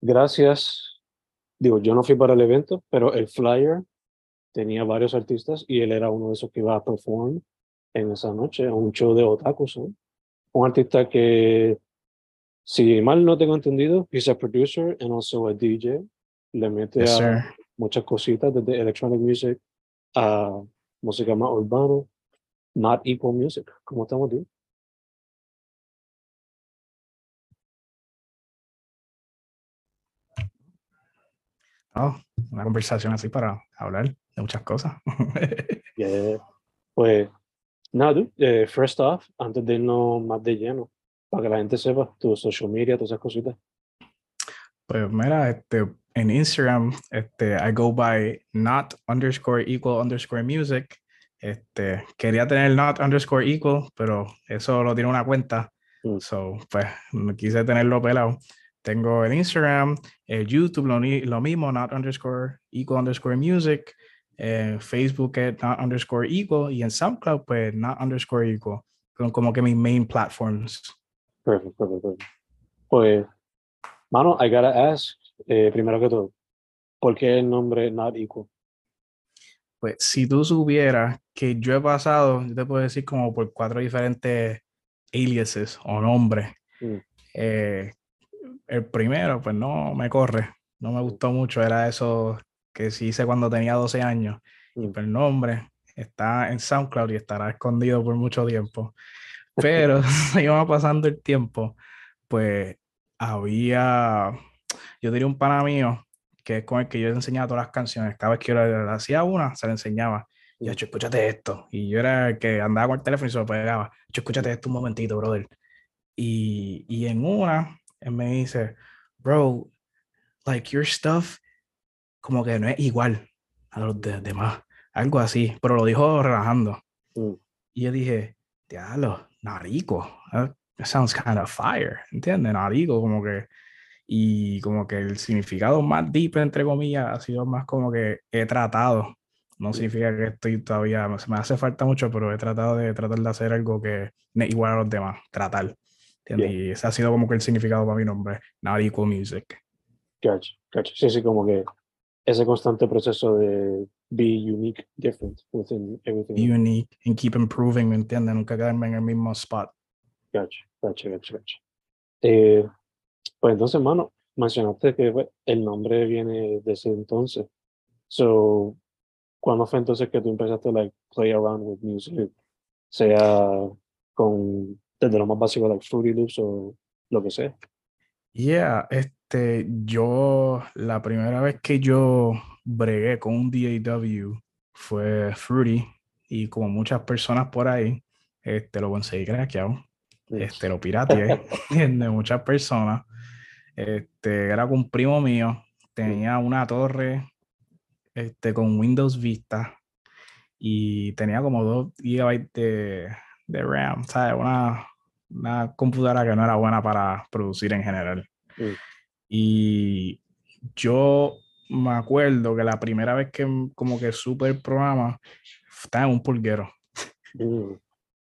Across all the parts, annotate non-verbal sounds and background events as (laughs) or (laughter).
gracias, digo, yo no fui para el evento, pero el flyer tenía varios artistas y él era uno de esos que iba a perform en esa noche, a un show de otakus, ¿no? Un artista que, si mal no tengo entendido, he's a producer and also a DJ, le mete Yes, a sir. muchas cositas, desde electronic music a música más urbana, not equal music, como estamos diciendo. Oh, una conversación así para hablar de muchas cosas. (laughs) Yeah. Pues, nada, dude, eh, first off, antes de irnos más de lleno, para que la gente sepa, tu social media, todas esas cositas. Pues mira, este, en Instagram, este, I go by not underscore equal underscore music. Este, quería tener not underscore equal, pero eso lo tiene una cuenta. Mm. So, pues, quise tenerlo pelado. Tengo el Instagram, el YouTube, lo, lo mismo, not underscore equal underscore music. eh, Facebook es not underscore equal y en SoundCloud, pues, not underscore equal. Son como que mis main platforms. Perfecto. perfecto. Pues, mano, I gotta ask, eh, primero que todo, ¿por qué el nombre Not Equal? Pues si tú supieras que yo he pasado, yo te puedo decir como por cuatro diferentes aliases o nombres. Mm. Eh, el primero, pues no me corre, no me gustó mucho, era eso que sí hice cuando tenía 12 años. Y Mm. pues el nombre está en SoundCloud y estará escondido por mucho tiempo. Pero (laughs) se iba pasando el tiempo, pues había, yo tenía un pana mío que es con el que yo le enseñaba todas las canciones. Cada vez que yo le, le hacía una, se le enseñaba. Y yo, "Cho, escúchate esto. Y yo era el que andaba con el teléfono y se lo pegaba. Yo, escúchate esto un momentito, brother. Y, y en una, él me dice, bro, like your stuff, como que no es igual a los de- demás. Algo así, pero lo dijo relajando. Mm. Y yo dije, diablo, narico. That sounds kind of fire. ¿Entiendes? Narico, como que. Y como que el significado más deep, entre comillas, ha sido más como que he tratado. No significa que estoy todavía, se me hace falta mucho, pero he tratado de tratar de hacer algo que no es igual a los demás, tratar. ¿Entiendes? Yeah. Y ese ha sido como que el significado para mi nombre, Not Equal Music. Gotcha, gotcha. Sí, sí, como que ese constante proceso de be unique, different within everything. Unique and keep improving, ¿me entiendes? Nunca quedarme en el mismo spot. Gotcha, gotcha, gotcha, gotcha. Eh, pues entonces, mano, mencionaste que pues, el nombre viene de ese entonces. So, ¿cuándo fue entonces que tú empezaste a like, play around with music? Sea con, desde lo más básico, like Fruity Loops o lo que sea. Yeah, este, yo, la primera vez que yo bregué con un DAW fue Fruity y como muchas personas por ahí, este, lo conseguí craqueado, este, lo pirateé (laughs) (laughs) de muchas personas. Este, era con un primo mío, tenía una torre este, con Windows Vista y tenía como 2 GB de, de RAM, ¿sabes? Una, una computadora que no era buena para producir en general. Mm. Y yo me acuerdo que la primera vez que como que supe el programa estaba en un pulguero Mm,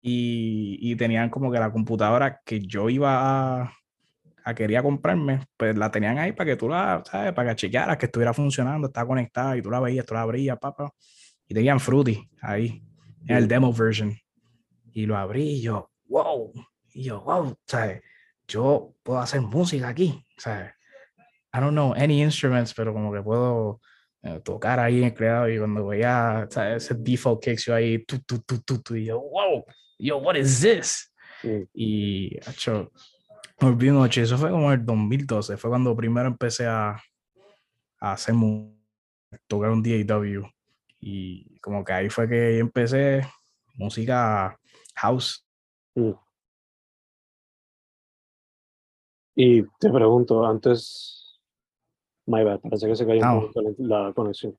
y, y tenían como que la computadora que yo iba a, a quería comprarme, pues la tenían ahí para que tú la, ¿sabes? Para que chequearas que estuviera funcionando, estaba conectada y tú la veías, tú la abrías, papá. Y tenían Fruity ahí, en el Mm. demo version. Y lo abrí y yo, wow. Y yo, wow, ¿sabes? Yo puedo hacer música aquí, ¿sabes? I don't know any instruments, pero como que puedo eh, tocar ahí en el creado y cuando veía ¿sabes? ese default kicks yo ahí, tu, tu, tu, tu, tu, y yo, wow, yo, what is this? mm, Y, hecho, volví noche, eso fue como el 2012, fue cuando primero empecé a, a hacer mu- tocar un DAW. Y como que ahí fue que empecé música house. mm. Y te pregunto, antes, my bad, parece que se cayó Ah. un la, conexión.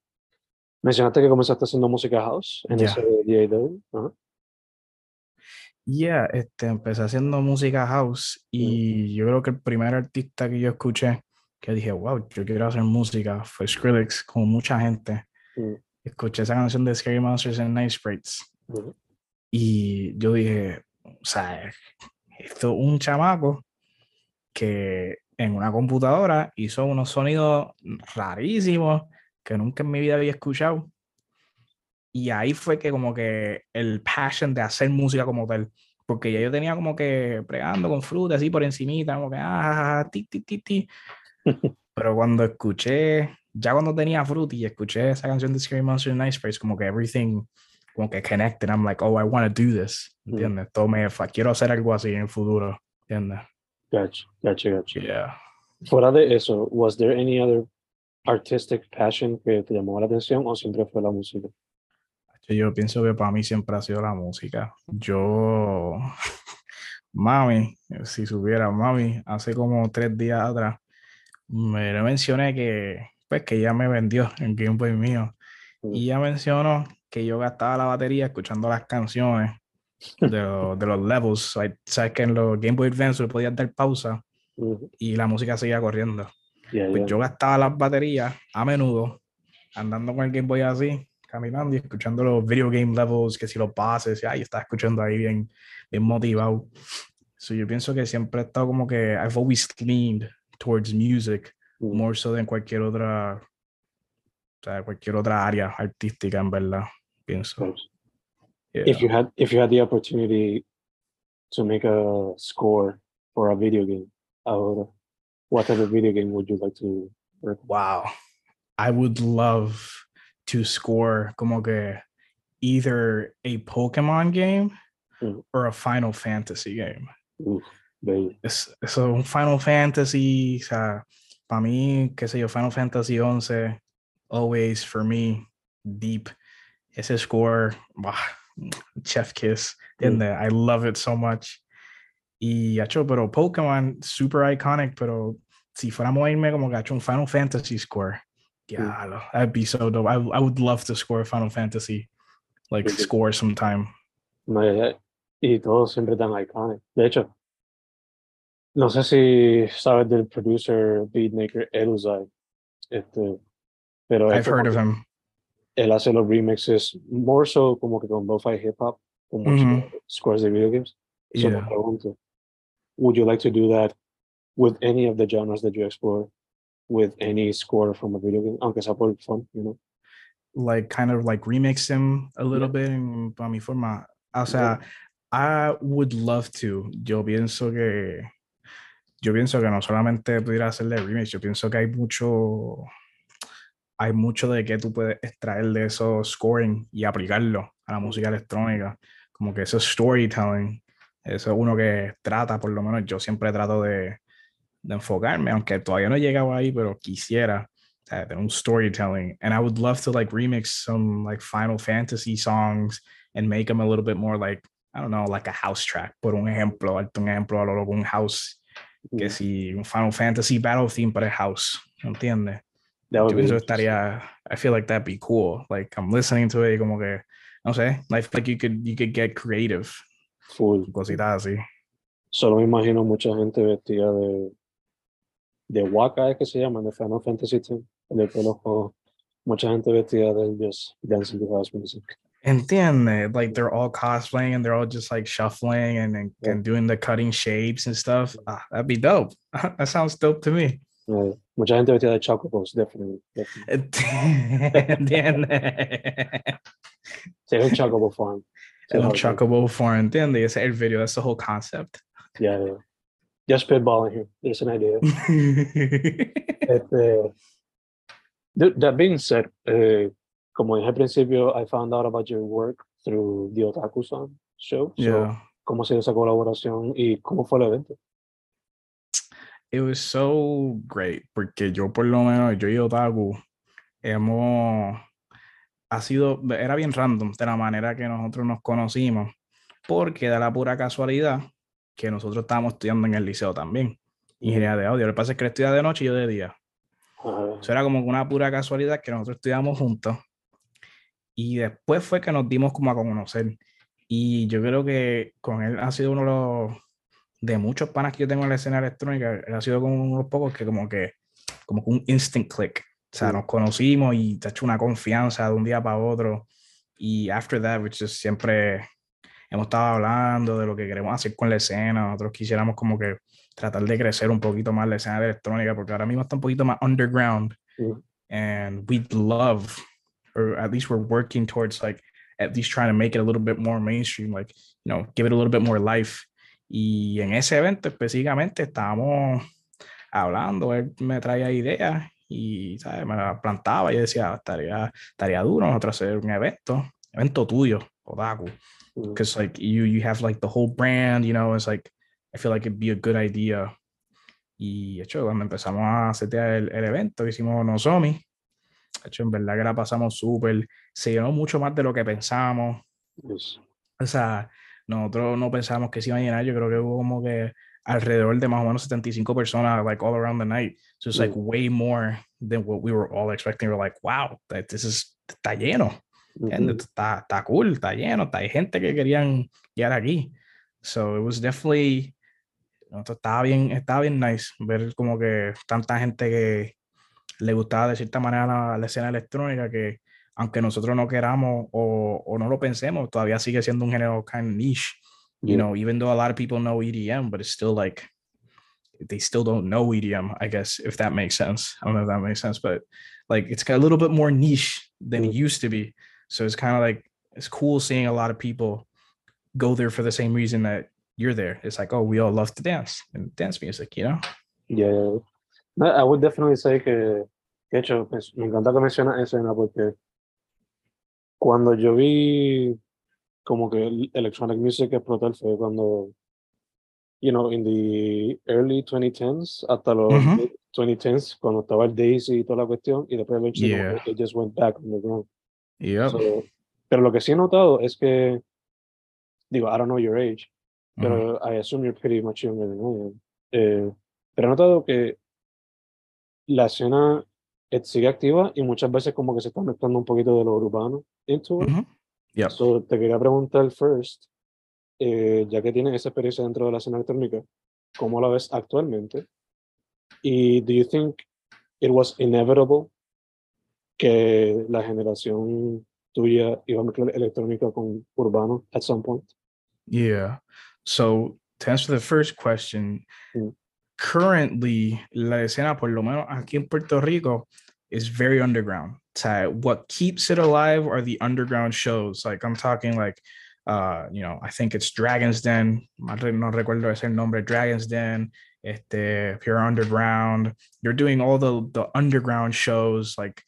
Mencionaste que comenzaste haciendo música house en ese DAW. Ajá. Yeah, este, empecé haciendo música house y yo creo que el primer artista que yo escuché que dije, wow, yo quiero hacer música fue Skrillex, como mucha gente. Mm. Escuché esa canción de Scary Monsters and Night Sprites. Y yo dije, o sea, esto es un chamaco que en una computadora hizo unos sonidos rarísimos que nunca en mi vida había escuchado. Y ahí fue que como que el passion de hacer música como tal, porque ya yo tenía como que pregando con fruta así por encimita, como que ah, ti, ti, ti, ti. (laughs) Pero cuando escuché, ya cuando tenía fruta y escuché esa canción de Scary Monster Ice Space, como que everything como que connected, I'm like, oh, I want to do this, Mm. ¿entiendes? Todo me, fa- quiero hacer algo así en el futuro, ¿entiendes? Gotcha, gotcha, gotcha. Yeah. Fuera de eso, was there any other artistic passion que te llamó la atención o siempre fue la música? Yo pienso que para mí siempre ha sido la música. Yo, (laughs) mami, si supiera, mami, hace como tres días atrás, me mencioné que, pues, que ella me vendió el Game Boy mío. Mm. Y ella mencionó que yo gastaba la batería escuchando las canciones de, lo- de los levels. Like, Sabes que en los Game Boy Advance podías dar pausa y la música seguía corriendo. Yeah, Pues yeah. yo gastaba las baterías a menudo, andando con el Game Boy así, caminando y escuchando los video game levels, que si los pases, y ay, estaba escuchando ahí bien, bien motivado. So yo pienso que siempre he estado como que I've always leaned towards music more so than cualquier otra, o sea, cualquier otra área artística, en verdad, pienso. Nice. Yeah. If you had if you had the opportunity to make a score for a video game, ahora, what type of video game would you like to work? Wow. I would love to score como que either a Pokemon game Mm. or a Final Fantasy game. Uf, bello. Es, eso, un Final Fantasy, o sea, para mí, qué sé yo, Final Fantasy 11, always for me, deep. Ese score, bah, chef kiss, ¿entiendes? Mm. I love it so much. Y, hecho, pero Pokémon, super iconic, pero si fuéramos a irme como hecho un Final Fantasy score, yeah, mm. that'd be so dope. I, I would love to score a Final Fantasy, like Sí, score sometime. No, ya- ya. Y todos siempre tan iconic. De hecho, no sé si sabes del producer, beatmaker Eluzai. Este, pero I've heard of him. Él hace los remixes more so como que con lo-fi hip hop, con muchos Ujú. scores de video games. So Yeah. pregunto, would you like to do that with any of the genres that you explore, with any score from a video game, aunque sea por fun, you know? like kind of like remix him a little bit en, para mi forma. Ah, o sea, I would love to. Yo pienso que yo pienso que no solamente pudiera hacerle remix, yo pienso que hay mucho hay mucho de que tú puedes extraer de esos scoring y aplicarlo a la música electrónica, como que eso es storytelling. Eso es uno que trata, por lo menos yo siempre trato de, de enfocarme, aunque todavía no he llegado ahí, pero quisiera tener un storytelling. And I would love to like remix some like Final Fantasy songs and make them a little bit more like, I don't know, like a house track. Por un ejemplo, un ejemplo a lo loco, un house, que Mm, si un Final Fantasy Battle Theme para el house, ¿entiendes? That would be pienso que interesting. estaría, I feel like that'd be cool. Like I'm listening to it como que, no sé, feel like you could, you could get creative, full. cositas así. Solo me imagino mucha gente vestida de de Waka es que se llama, de Final Fantasy X, el pelo rojo, mucha gente vestida de just dancing to house music. Entiende, like they're all cosplaying and they're all just like shuffling and and, Yeah. and doing the cutting shapes and stuff. Ah, that'd be dope. (laughs) that sounds dope to me. Eh, mucha gente vestida de chocobos, definitely. definitely. Entiende. Sí, es un chocobo farm. Sí, Un chocobo for entiende. Ese es el video. That's the whole concept. Yeah, yeah. Just spitballing here. There's an idea. (laughs) Este, th- that being said, eh, como dije al principio, I found out about your work through the Otaku-san show. So, yeah. ¿Cómo se dio esa colaboración y cómo fue el evento? It was so great porque yo por lo menos, yo y Otaku, hemos, ha sido, era bien random de la manera que nosotros nos conocimos, porque da la pura casualidad que nosotros estábamos estudiando en el liceo también, ingeniería de audio. Lo que pasa es que él estudia de noche y yo de día. Eso era como una pura casualidad que nosotros estudiamos juntos. Y después fue que nos dimos como a conocer. Y yo creo que con él ha sido uno de los de muchos panas que yo tengo en la escena electrónica, él ha sido como uno de los pocos que como que como que un instant click. O sea, Sí. nos conocimos y te ha hecho una confianza de un día para otro. Y after that, which is siempre hemos estado hablando de lo que queremos hacer con la escena. Nosotros quisiéramos como que tratar de crecer un poquito más la escena de electrónica, porque ahora mismo está un poquito más underground. Mm. And we'd love, or at least we're working towards like at least trying to make it a little bit more mainstream, like, you know, give it a little bit more life. Y en ese evento específicamente estábamos hablando, él me traía ideas y ¿sabes? me la plantaba y decía, estaría, estaría duro nosotros hacer un evento, evento tuyo, Otaku Mm. because like you you have like the whole brand you know it's like i feel like it'd be a good idea y de hecho cuando empezamos a hacer el, el evento hicimos Nozomi de hecho en verdad que la pasamos súper se llenó mucho más de lo que pensábamos Yes. o sea nosotros no pensábamos que se iba a llenar yo creo que hubo como que alrededor de más o menos 75 personas like all around the night so it's like Mm. way more than what we were all expecting we we're like wow that this is está lleno ¿entiendes? Ujú. Está, está cool, está lleno, está, hay gente que querían llegar aquí. So it was definitely, estaba bien, estaba bien nice ver como que tanta gente que le gustaba de cierta manera la, la escena electrónica que aunque nosotros no queramos o, o no lo pensemos, todavía sigue siendo un género kind of niche. You Yeah. know, even though a lot of people know EDM, but it's still like they still don't know EDM, I guess, if that makes sense. I don't know if that makes sense, but like it's got a little bit more niche than it used to be. So it's kind of like it's cool seeing a lot of people go there for the same reason that you're there. It's like, oh, we all love to dance and dance music, you know? Yeah. I would definitely say que, de hecho, me encanta que mencionas escena porque cuando yo vi como que el electronic music explotar fue cuando, you know, in the early 2010s hasta los Ujú. mid 2010s, cuando estaba el Daisy y toda la cuestión, y después como Yeah. it just went back on the ground. Yep. So, pero lo que sí he notado es que, digo, I don't know your age, pero I assume you're pretty much younger than I am. Eh, pero he notado que la escena sigue activa y muchas veces como que se está mezclando un poquito de lo urbano into it. Yep. So, te quería preguntar first, eh, ya que tienes esa experiencia dentro de la escena electrónica, ¿cómo la ves actualmente? Y do you think it was inevitable que la generación tuya iba a mezclar electrónica con urbano at some point? Yeah. So to answer the first question, Mm. Currently la escena, por lo menos aquí en Puerto Rico, is very underground. O sea, what keeps it alive are the underground shows. Like I'm talking like, uh, you know, I think it's Dragon's Den. No recuerdo ese nombre. Dragon's Den. Este, Pure Underground. You're doing all the the underground shows like.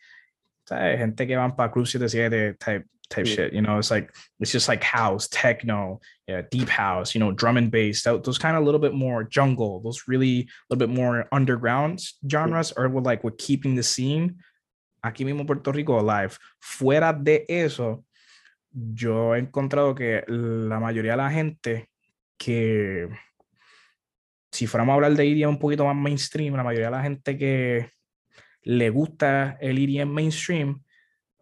Gente que van para Club 77 type type shit. You know, it's like it's just like house, techno, yeah, deep house, you know, drum and bass, tho- those kind of a little bit more jungle, those really a little bit more underground genres are what like what keeping the scene aquí mismo Puerto Rico alive. Fuera de eso, yo he encontrado que la mayoría de la gente que si fuéramos a hablar de EDM un poquito más mainstream, la mayoría de la gente que le gusta el EDM mainstream,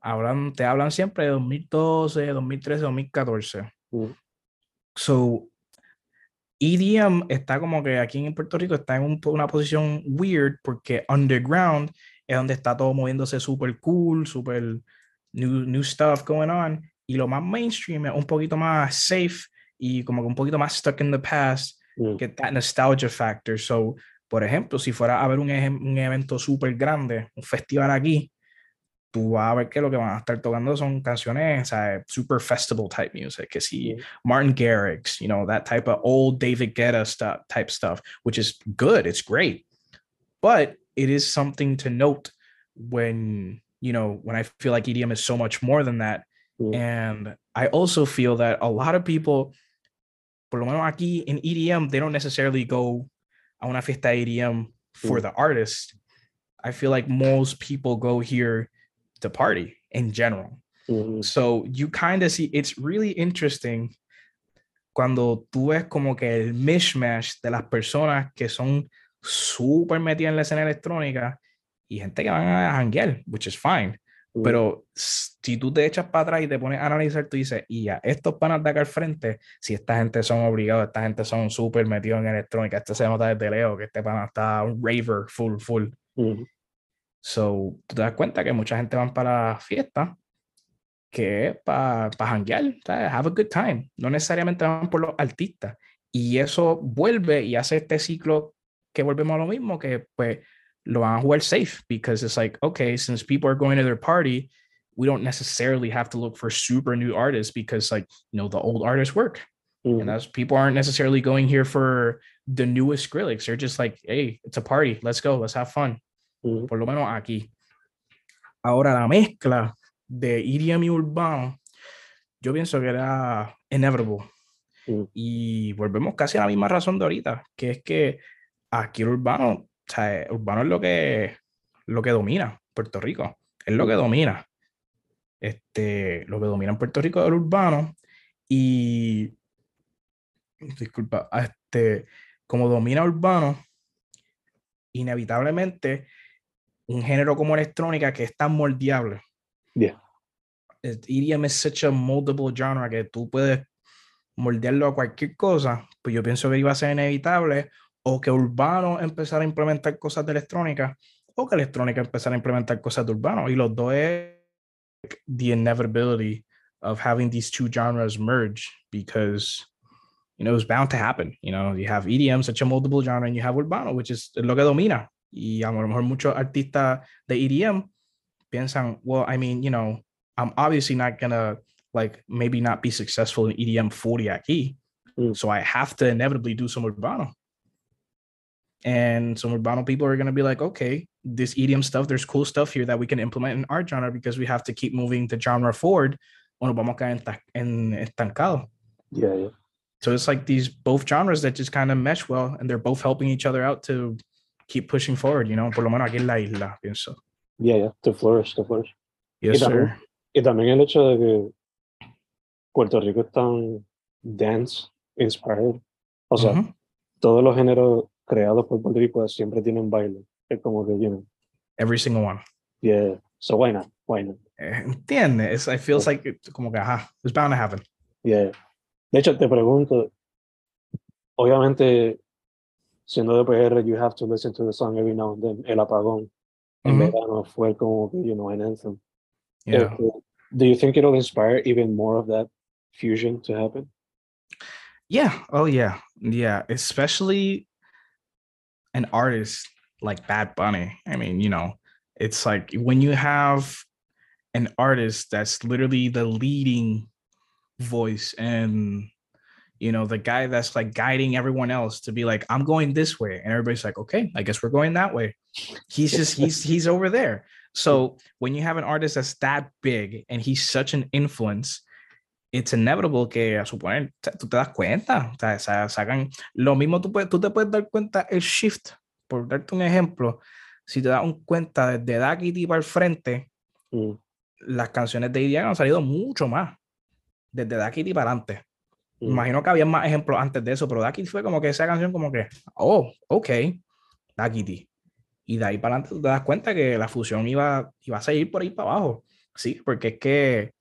hablan, te hablan siempre de 2012, 2013, 2014. Mm. So, EDM está como que aquí en Puerto Rico está en un, una posición weird porque underground es donde está todo moviéndose súper cool, súper new, new stuff going on. Y lo más mainstream es un poquito más safe y como que un poquito más stuck in the past, Mm. que that nostalgia factor. So, por ejemplo, si fuera a haber un, un evento súper grande, un festival aquí, tú vas a ver que lo que van a estar tocando son canciones, super festival type music, que si. Martin Garrix, you know, that type of old David Guetta stuff, type stuff, which is good, it's great. But it is something to note when, you know, when I feel like EDM is so much more than that. Mm. And I also feel that a lot of people, por lo menos aquí in EDM, they don't necessarily go a una fiesta EDM for Mm. the artist. I feel like most people go here to party in general. Mhm. So you kind of see it's really interesting cuando tú ves como que el mishmash de las personas que son súper metidas en la escena electrónica y gente que van a janguear, which is fine. Mm. Pero si tú te echas para atrás y te pones a analizar, tú dices, y ya, estos panas de acá al frente, si esta gente son obligados, esta gente son súper metidos en electrónica, este se nota desde leo, que este pana está un raver full, full. Mhm. So, tú te das cuenta que mucha gente van para fiesta que para pa janguear, have a good time. No necesariamente van por los artistas. Y eso vuelve y hace este ciclo que volvemos a lo mismo, que pues lo van a jugar safe, because it's like, okay, since people are going to their party, we don't necessarily have to look for super new artists because like, you know, the old artists work. Mhm. And that's people aren't necessarily going here for the newest Skrillex. They're just like, hey, it's a party. Let's go. Let's have fun Por lo menos aquí. Ahora, la mezcla de EDM y urbano, yo pienso que era inevitable. Mm. Y volvemos casi a la misma razón de ahorita, que es que aquí el urbano, o sea, urbano es lo que, lo que domina Puerto Rico, es lo que domina. Este, lo que domina en Puerto Rico es el urbano y, disculpa, este, como domina urbano, inevitablemente un género como electrónica que es tan moldeable. Yeah. EDM es such a moldable genre que tú puedes moldearlo a cualquier cosa, pues yo pienso que iba a ser inevitable o que urbano empezara a implementar cosas de electrónica o que electrónica empezara a implementar cosas de urbano y los dos es the inevitability of having these two genres merge because you know it's bound to happen you know you have EDM such a moldable genre and you have urbano which is lo que domina y a lo mejor muchos artistas de EDM piensan well I mean you know I'm obviously not gonna like maybe not be successful in EDM 40 aquí Mm. so I have to inevitably do some urbano and some urbano people are going to be like okay this EDM stuff there's cool stuff here that we can implement in our genre because we have to keep moving the genre forward o nos vamos a en estancado Yeah, yeah. so it's like these both genres that just kind of mesh well and they're both helping each other out to keep pushing forward you know por lo menos aquí en la isla pienso Yeah, yeah. To flourish, to flourish. yes también- sir Y también el hecho de que Puerto Rico es tan dance inspired. O sea, Ujú. todos los géneros creados por Puerto Rico siempre tienen baile. Es como que, you know, every single one yeah. So why not? Why not? Eh, entiende it feels like it's como que ajá it's bound to happen Yeah. De hecho, te pregunto, obviamente, siendo de PR, you have to listen to the song every now and then. El apagón en verano fue como you know, an anthem. yeah do you think it'll inspire even more of that fusion to happen? Yeah. Oh yeah. Yeah. Especially an artist like Bad Bunny. I mean, you know, it's like when you have an artist that's literally the leading voice and you know the guy that's like guiding everyone else to be like i'm going this way. And everybody's like okay i guess we're going that way. He's just he's (laughs) he's over there. So when you have an artist that's that big and he's such an influence it's inevitable que a suponer t- tú te das cuenta, o sea, sa- sacan lo mismo tú, puedes, tú te puedes dar cuenta el shift, por darte un ejemplo, si te das un cuenta desde Daquiti para el frente, Mm, las canciones de EDM han salido mucho más, desde Daquiti para adelante. Mm, Imagino que había más ejemplos antes de eso, pero Daquiti fue como que esa canción como que, oh, ok, Daquiti. Y de ahí para adelante tú te das cuenta que la fusión iba, iba a seguir por ahí para abajo. Sí, porque es que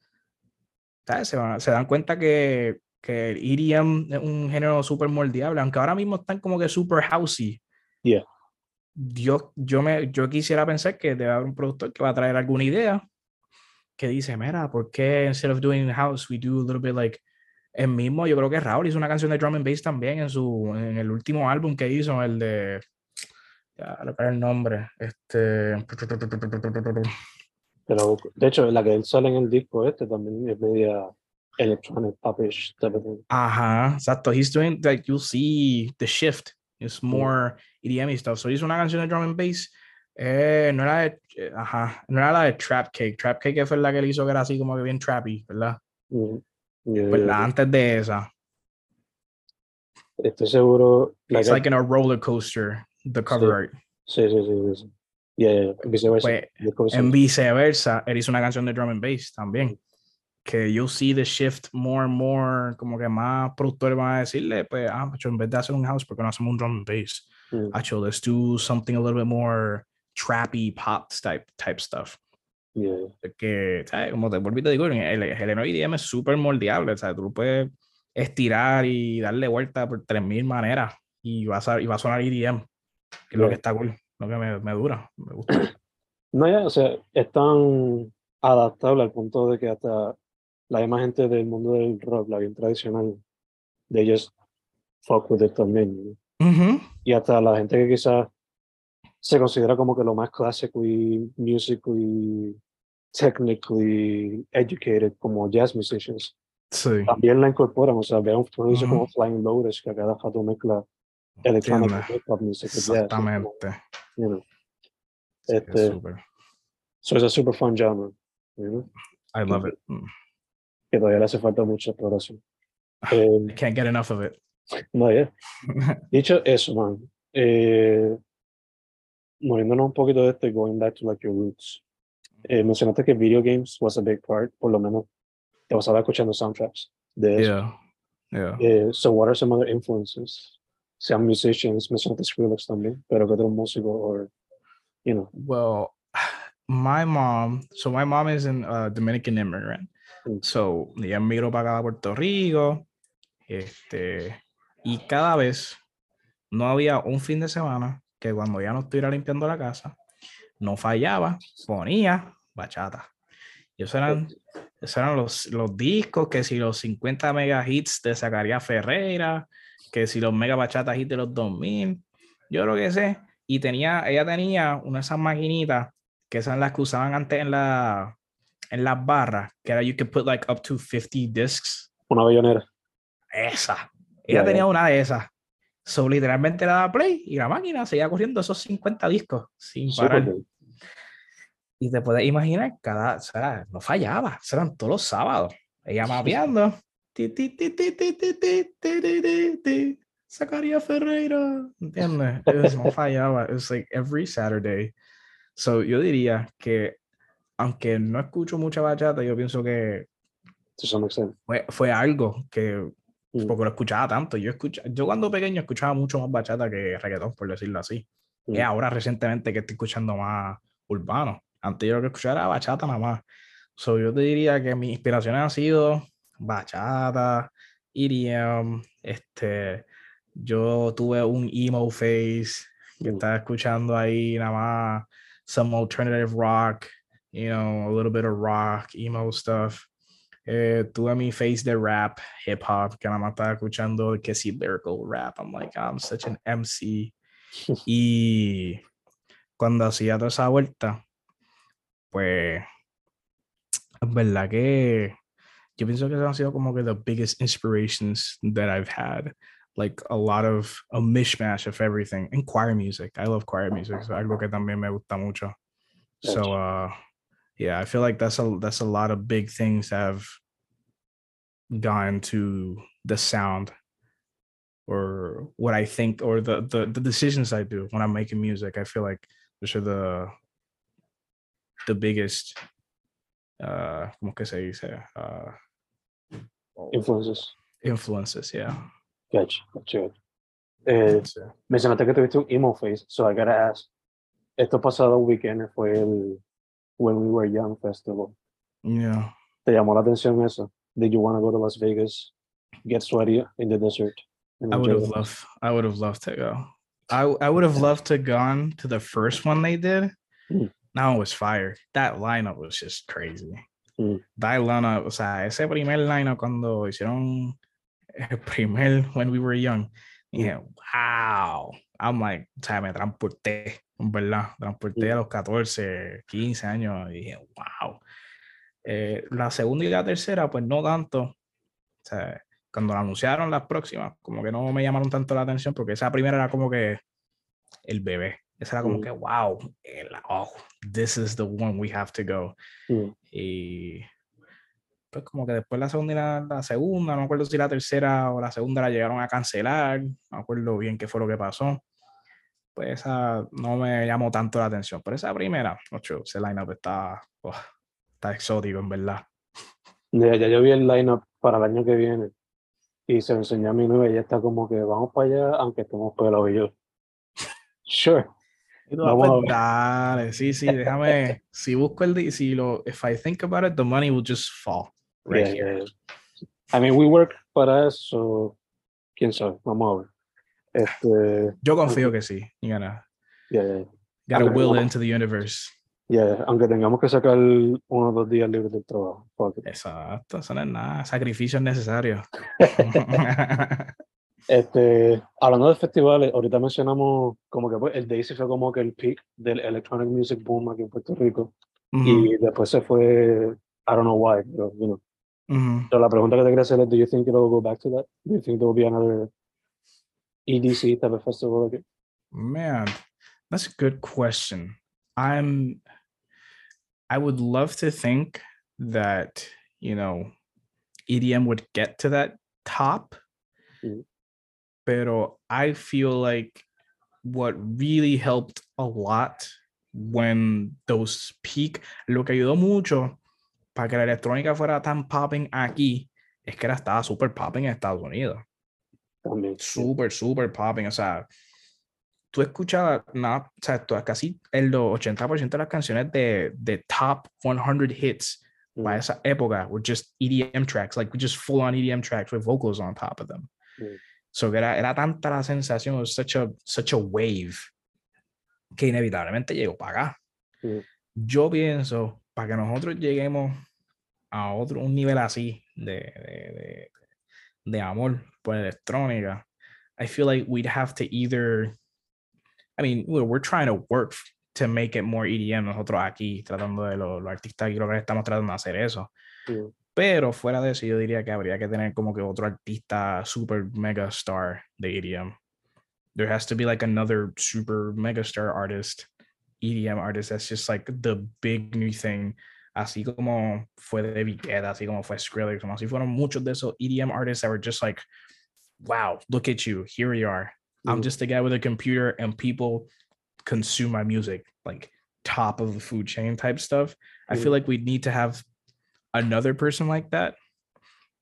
¿sabes? Se, van- se dan cuenta que que el EDM es un género súper moldeable, aunque ahora mismo están como que super housey. Yeah. Yo, yo, me, yo quisiera pensar que debe haber un productor que va a traer alguna idea que dice, mira, ¿por qué instead of doing house, we do a little bit like el mismo, yo creo que Raúl hizo una canción de drum and bass también en su en el último álbum que hizo, el de ya recuerdo el nombre, este Pero de hecho, la que él sale en el disco este también es media electronic popish type of thing. Ajá, exacto. He's doing like you'll see the shift. It's more EDM y stuff. So hizo una canción de drum and bass. Eh, no era de, eh, ajá, no era la de Trap Cake. Trap Cake fue la que él hizo que era así como que bien trappy, ¿verdad? Mm. Pues yeah, la yeah. antes de esa. Estoy seguro. It's like, in a roller coaster, the cover art. Sí, sí, sí. sí, sí. Yeah, yeah, viceversa. Pues, En viceversa, él hizo una canción de drum and bass también. Que you'll see the shift more and more, como que más productores van a decirle, pues, ah, macho, en vez de hacer un house, ¿por qué no hacemos un drum and bass? Mm. Acho, let's do something a little bit more trappy pop type, type stuff. Yeah. Que, ¿sabes? Como te y te digo, el, el IDM es súper moldeable, o sea, tú lo puedes estirar y darle vuelta por 3000 maneras y va a, y va a sonar IDM, que es lo que está cool, lo que me, me dura, me gusta. (clears throat) No, ya, o sea, es tan adaptable al punto de que hasta la misma gente del mundo del rock, la bien tradicional, de ellos fuck with it también. ¿no? Ujú. Y hasta la gente que quizás se considera como que lo más classically, musically, technically educated como jazz musicians, Sí. también la incorporan. O sea, vean un producer como Ujú. Flying Lotus, que a cada rato mezcla electronic Entiendo. hip hop music. with jazz, como, Exactamente. you know. Sí, es Este- súper. So it's a super fun genre. you know, I love it. Mm. Que todavía le hace falta mucha exploración. Eh, I can't get enough of it. no, ya. (laughs) Dicho eso, man. Eh, moviéndonos un poquito de esto y going back to like your roots. Eh, mencionaste que video games was a big part, por lo menos te pasaba escuchando soundtracks de eso. Yeah. Yeah. Eh, so what are some other influences? Sean musicians, mencionaste Skrillex también, pero que otro músico or, you know, Well, my mom, so my mom is an uh, Dominican immigrant. Mm. So, ella migró para acá a Puerto Rico. Este, y cada vez no había un fin de semana que cuando ya no estuviera limpiando la casa, no fallaba, ponía bachata. Y esos eran, esos eran los, los discos, que si los 50 mega hits de Zacarías Ferreira, que si los mega bachata hits de los 2000, yo creo que sé. Y tenía, ella tenía una de esas maquinitas que son las que usaban antes en la en las barras, que era you could put like up to 50 discs. una bellonera. Esa. Ella tenía una de esas. So, literalmente le daba play y la máquina seguía corriendo esos 50 discos sin parar. Super. Y te puedes imaginar, cada, o sea, no fallaba, eran todos los sábados. Ella mapeando. Zacaria Ferreira. ¿Entiendes? No (laughs) fallaba. It was like every Saturday. So, yo diría que, aunque no escucho mucha bachata, yo pienso que fue, fue algo que Mm. porque lo escuchaba tanto. Yo, escucha, yo cuando pequeño escuchaba mucho más bachata que reggaetón, por decirlo así. Mm. Es ahora recientemente que estoy escuchando más urbano. Antes yo lo que escuchaba era bachata nada más. So, yo te diría que mis inspiraciones han sido bachata, EDM, este, yo tuve un emo phase que Mm. estaba escuchando ahí nada más some alternative rock, you know, a little bit of rock, emo stuff. Eh, tuve mi phase de rap, hip hop, que nada más estaba escuchando que sí lyrical rap. I'm like, I'm such an MC. (laughs) Y cuando hacía toda esa vuelta, pues es verdad que yo pienso que han sido como que the biggest inspirations that I've had. Like a lot of a mishmash of everything. And choir music. I love choir music. Es algo que también me gusta mucho. So uh yeah, I feel like that's a that's a lot of big things that have gone to the sound or what I think or the, the the decisions I do when I'm making music. I feel like those are the the biggest uh como que se dice uh Influences. influences, yeah. Gotcha, gotcha. Eh, So, mencionaste que tuviste un emo phase, so I gotta ask. Esto pasado weekend fue el When We Were Young Festival. yeah. ¿Te llamó la atención eso? Did you want to go to Las Vegas get sweaty in the desert. I would have loved. I would have loved to go. I I would have loved to gone to the first one they did. Mm. That one was fire. That lineup was just crazy. Mm. That lineup, o sea, ese primer lineup cuando hicieron el primer when we wwere young. dije, wow. I'm like, o sea, me transporté, verdad. Transporté a los 14, 15 años y dije, wow. Eh, la segunda y la tercera, pues no tanto. O sea, cuando la anunciaron las próximas, como que no me llamaron tanto la atención porque esa primera era como que el bebé. Esa era como Mm. que, wow, oh, this is the one we have to go. Mm. Y pues como que después la segunda y la, la segunda, no me acuerdo si la tercera o la segunda la llegaron a cancelar, no me acuerdo bien qué fue lo que pasó. Pues esa no me llamó tanto la atención, pero esa primera, ocho, ese lineup está, oh, está exótico en verdad. Ya, ya yo vi el lineup para el año que viene y se lo enseñé a mi novia y ella está como que vamos para allá aunque estemos pelados y yo. Sure. Vamos a ver. dale, sí, sí, déjame, (laughs) si busco el, si lo, if I think about it, the money will just fall right Yeah, here. yeah, yeah. I mean, we work para eso. Quién sabe, vamos a ver. Este, Yo confío que sí, you gotta, gotta will it into the universe. Yeah, aunque tengamos que sacar uno o dos días libres del trabajo. Exacto, eso no es nada, sacrificio es necesario. (laughs) Este, hablando de festivales, ahorita mencionamos como que pues, el Daisy fue como que el peak del electronic music boom aquí en Puerto Rico Ujú, y después se fue, I don't know why, pero, you know. ujú. So la pregunta que te quería hacer es, do you think it'll go back to that? Do you think there will be another EDC type of festival again? Man, that's a good question. I'm I would love to think that, you know, EDM would get to that top. Mhm. Pero I feel like what really helped a lot when those peak, lo que ayudó mucho para que la electrónica fuera tan popping aquí, es que era estaba super popping en Estados Unidos También. super, super popping. O sea, tú escuchabas, nada, o sea, tú- casi el 80% de las canciones de, de top 100 hits para Mm, esa época were just EDM tracks, like just full on EDM tracks with vocals on top of them. Mm. So era, era tanta la sensación, was such a, such a wave que inevitablemente llegó para acá. Mm. Yo pienso, para que nosotros lleguemos a otro un nivel así de, de, de, de amor por electrónica, I feel like we'd have to either, I mean, we're, we're trying to work to make it more EDM nosotros aquí, tratando de los, los artistas aquí, lo que estamos tratando de hacer eso. mm, Pero fuera de eso, yo diría que habría que tener como que otro artista super mega star de EDM. There has to be like another super mega star artist, EDM artist that's just like the big new thing. Así como fue David Guetta, así como fue Skrillex, como así fueron muchos de esos EDM artists that were just like, wow, look at you, here you are. I'm mm, just a guy with a computer and people consume my music like top of the food chain type stuff. I feel Mm. like we need to have another person like that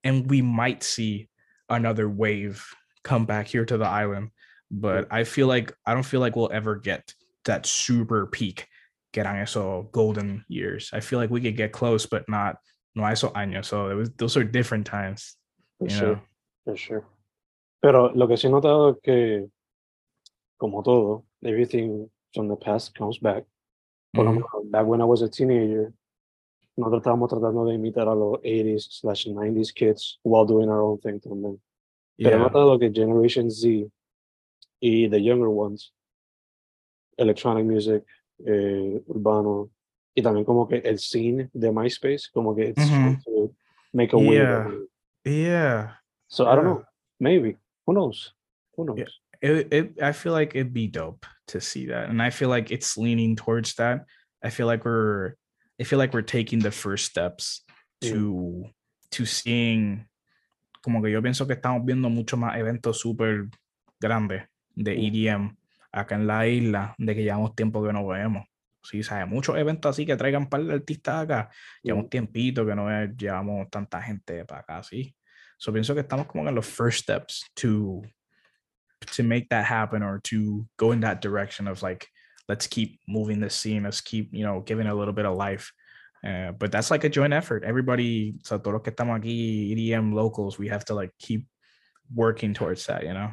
and we might see another wave come back here to the island but I feel like I don't feel like we'll ever get that super peak get esos golden years. I feel like we could get close but not no a esos años. So it was those are different times. for sure, know. for sure. Pero lo que sí he notado es que, como todo, everything from the past comes back. Por lo menos, back when I was a teenager, nosotros estábamos tratando de imitar a los 80s slash 90s kids while doing our own thing también. Pero he Yeah. notado que Generation Z y the younger ones, electronic music, eh, urbano, y también como que el scene de MySpace, como que it's to make a. Yeah. Yeah. So I don't know, maybe, who knows, who knows. Yeah. It, it I feel like it'd be dope to see that. And I feel like it's leaning towards that. I feel like we're I feel like we're taking the first steps Mm. to to seeing como que yo pienso que estamos viendo mucho más eventos súper grandes de Mm. EDM acá en la isla de que llevamos tiempo que no vemos. Sí, ¿sabes? Muchos eventos así que traigan par de artistas acá. Llevamos Mm. tiempito que no llevamos tanta gente para acá, sí. So pienso que estamos como en los first steps to to make that happen or to go in that direction of like let's keep moving the scene let's keep you know giving a little bit of life Uh, but that's like a joint effort. Everybody, so todos los que estamos aquí, EDM locals, we have to like keep working towards that, you know?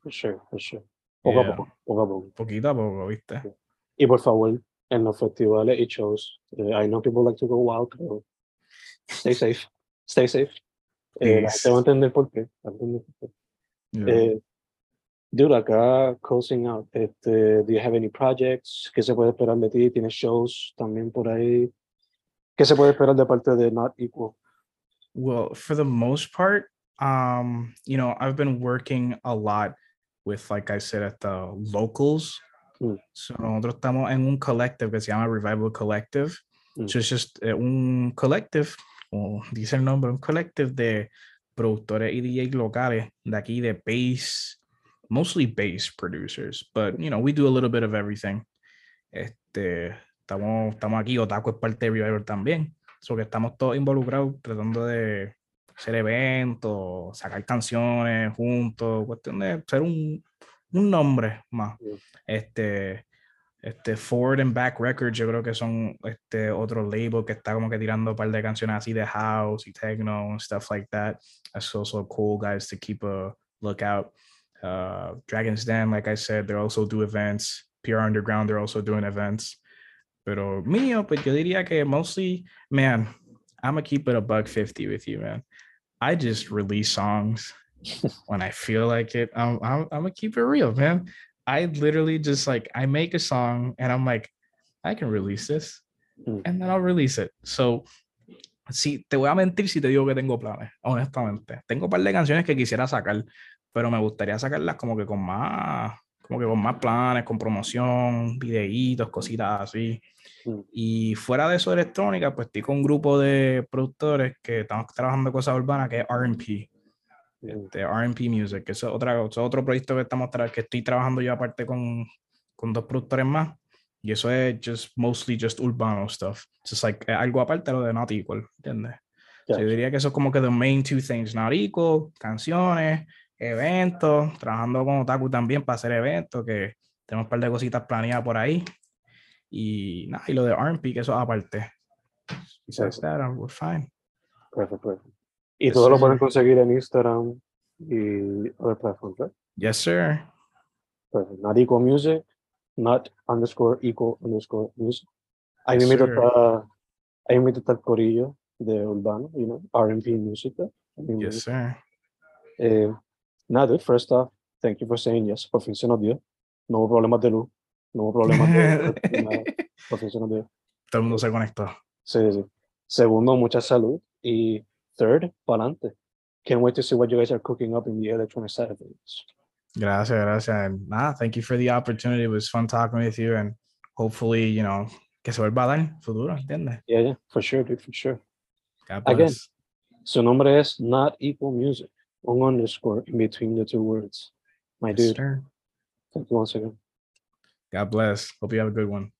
For sure, for sure. Poco Yeah. a poco, poco a poco. Poquito a poco, ¿viste? Y por favor, en los festivales y shows, eh, I know people like to go wild, pero stay safe, stay safe. Eh, la gente va a entender por qué. va a entender por qué. Yeah. Eh, dude, acá closing out, este, do you have any projects? ¿Qué se puede esperar de ti? ¿Tienes shows también por ahí? ¿Qué se puede esperar de parte de Not Equal? Well, for the most part, um, you know, I've been working a lot with, like I said, at the locals. Mm. So nosotros estamos en un collective que se llama Revival Collective. Mm. So it's just eh, un collective, como dice el nombre, un collective de productores y DJs locales de aquí de bass, mostly bass producers, but you know, we do a little bit of everything. Este, estamos, estamos aquí, Otaku es parte de Revival también. So que estamos todos involucrados tratando de hacer eventos, sacar canciones juntos, cuestión de ser un, un nombre más. Este, este Forward and Back Records, yo creo que son este otro label que está como que tirando un par de canciones así de house y techno and stuff like that. That's also cool, guys, to keep a lookout. Uh, Dragon's Den, like I said, they also do events. PR Underground, they're also doing events. Pero mío, pues yo diría que mostly, man, I'm gonna keep it a buck 50 with you, man. I just release songs (laughs) when I feel like it. I'm, I'm, I'm gonna keep it real, man. I literally just like, I make a song and I'm like, I can release this Mm. and then I'll release it. So, sí, te voy a mentir si te digo que tengo planes, honestamente. Tengo un par de canciones que quisiera sacar, pero me gustaría sacarlas como que con más, como que con más planes, con promoción, videitos, cositas así. Mm. Y fuera de eso electrónica, pues estoy con un grupo de productores que estamos trabajando cosas urbanas que es R&P, De R&P Music, que es, otra, es otro proyecto que, estamos que estoy trabajando yo aparte con, con dos productores más. Y eso es just mostly just urbano stuff. Just like eh, algo aparte de lo de Not Equal, ¿entiendes? So, yo diría que eso es como que the main two things, Not Equal, canciones, eventos, trabajando con Otaku también para hacer eventos, que tenemos un par de cositas planeadas por ahí. Y nada, y lo de R&P, que eso es aparte. Besides that, we're fine. Perfect, perfect. Y Yes, todo lo sir. pueden conseguir en Instagram y other platforms, right? Yes, sir. Perfect. Not Equal Music, not underscore equal underscore music. Ahí Yes, me invito a ahí me invito al corillo de urbano, you know, R&B me Yes, sir. Eh, nada, first off, thank you for saying yes. Por fin se nos dio. No hubo problemas de luz, no hubo problemas de, (laughs) de nada. Por fin se nos dio. Todo el mundo se conectó. Sí, sí. Segundo, mucha salud. Y third, para adelante. Can't wait to see what you guys are cooking up in the electronic side of things. Gracias, gracias. And nah, thank you for the opportunity. It was fun talking with you and hopefully, you know, que se vuelva a dar futuro, ¿entiendes? Yeah, yeah, for sure, dude, for sure. Again. bless. Su nombre es Not Equal Music. Un underscore in between the two words. My Yes, dude, sir. thank you once again. God bless. Hope you have a good one.